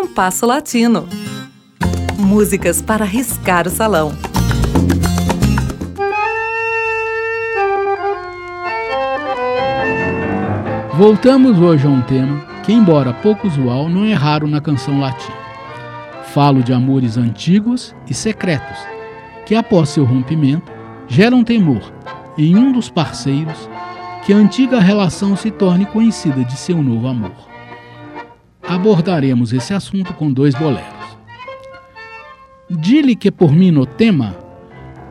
Compasso Latino. Músicas para riscar o salão. Voltamos hoje a um tema que, embora pouco usual, não é raro na canção latina. Falo de amores antigos e secretos, que após seu rompimento geram temor em um dos parceiros que a antiga relação se torne conhecida de seu novo amor. Abordaremos esse assunto com dois boleros. Dile que por mim no tema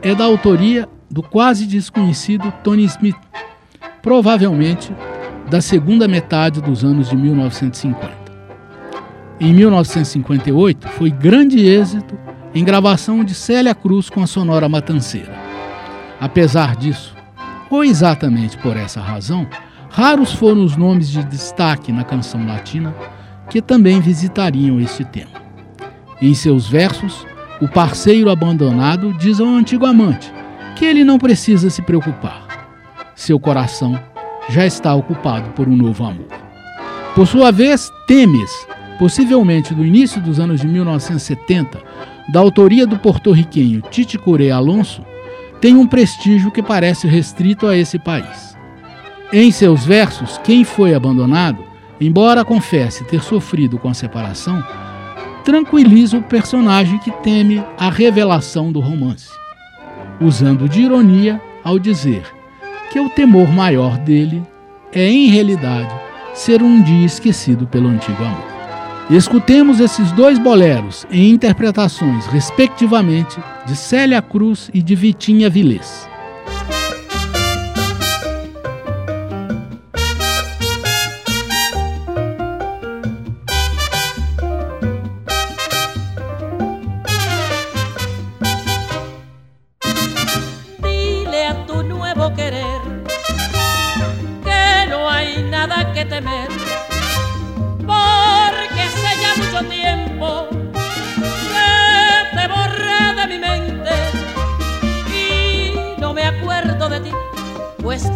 é da autoria do quase desconhecido Tony Smith, provavelmente da segunda metade dos anos de 1950. Em 1958, foi grande êxito em gravação de Célia Cruz com a Sonora Matanceira. Apesar disso, ou exatamente por essa razão, raros foram os nomes de destaque na canção latina que também visitariam este tema. Em seus versos, o parceiro abandonado diz ao antigo amante que ele não precisa se preocupar. Seu coração já está ocupado por um novo amor. Por sua vez, Temes, possivelmente do início dos anos de 1970, da autoria do porto-riquenho Tite Coré Alonso, tem um prestígio que parece restrito a esse país. Em seus versos, quem foi abandonado, embora confesse ter sofrido com a separação, tranquiliza o personagem que teme a revelação do romance, usando de ironia ao dizer que o temor maior dele é, em realidade, ser um dia esquecido pelo antigo amor. Escutemos esses dois boleros em interpretações, respectivamente, de Célia Cruz e de Vitinha Vilés.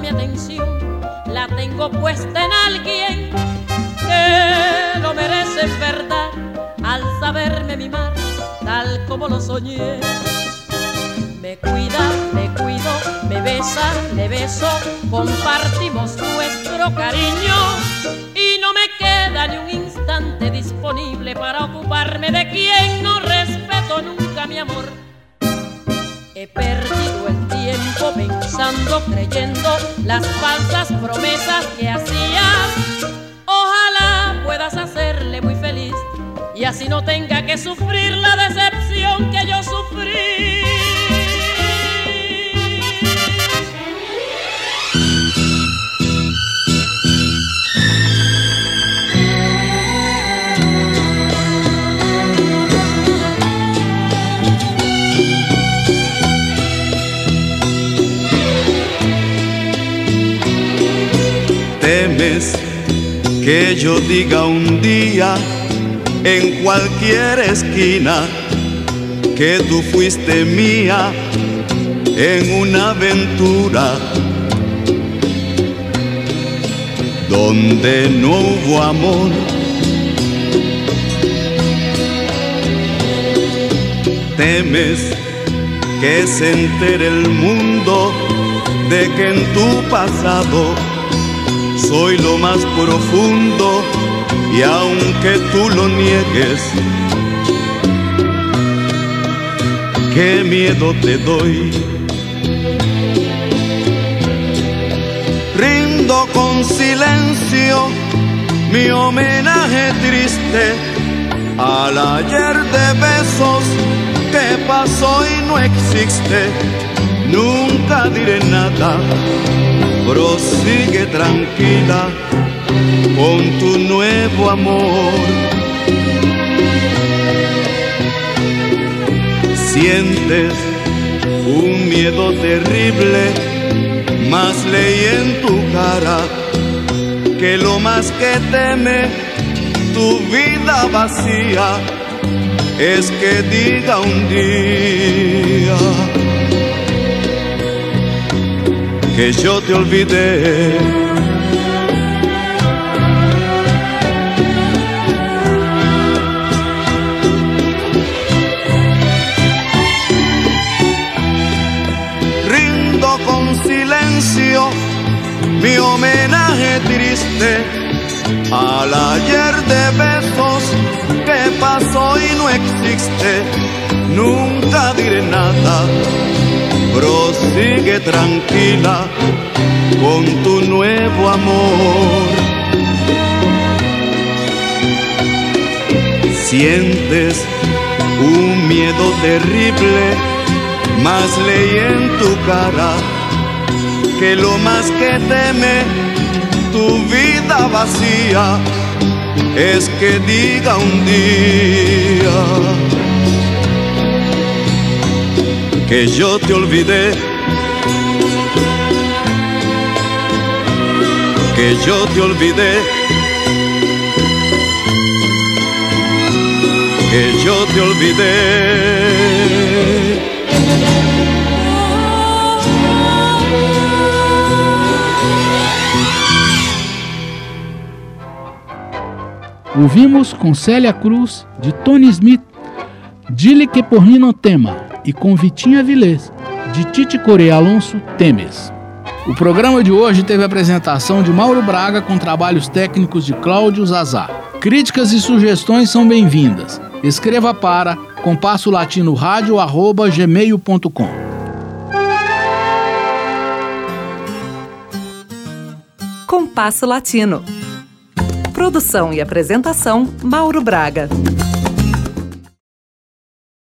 mi atención la tengo puesta en alguien que lo merece en verdad al saberme mimar tal como lo soñé. Me cuida, me cuido, me besa, le beso, compartimos nuestro cariño y no me queda ni un instante disponible para ocuparme de quien no respeto nunca mi amor. He perdido el tiempo pensando, creyendo las falsas promesas que hacías. Ojalá puedas hacerle muy feliz y así no tenga que sufrir la decepción que yo sufrí. Que yo diga un día en cualquier esquina que tú fuiste mía en una aventura donde no hubo amor. Temes que se entere el mundo de que en tu pasado soy lo más profundo y aunque tú lo niegues, qué miedo te doy. Rindo con silencio mi homenaje triste al ayer de besos que pasó y no existe. Nunca diré nada, prosigue tranquila con tu nuevo amor. Sientes un miedo terrible, más leí en tu cara que lo más que teme tu vida vacía es que diga un día que yo te olvidé. Rindo con silencio mi homenaje triste al ayer de besos que pasó y no existe. Nunca diré nada, prosigue tranquila con tu nuevo amor. Sientes un miedo terrible, más leí en tu cara que lo más que teme tu vida vacía es que diga un día que yo te olvidé, que yo te olvidé, que yo te olvidé. Ouvimos com Célia Cruz, de Tony Smith, Dile que por mim não tema, e com Vitinha Vilês, de Tite Coreia Alonso, Temes. O programa de hoje teve a apresentação de Mauro Braga com trabalhos técnicos de Cláudio Zazá. Críticas e sugestões são bem-vindas. Escreva para compasso latino gmail.com. Compasso Latino. Produção e apresentação Mauro Braga.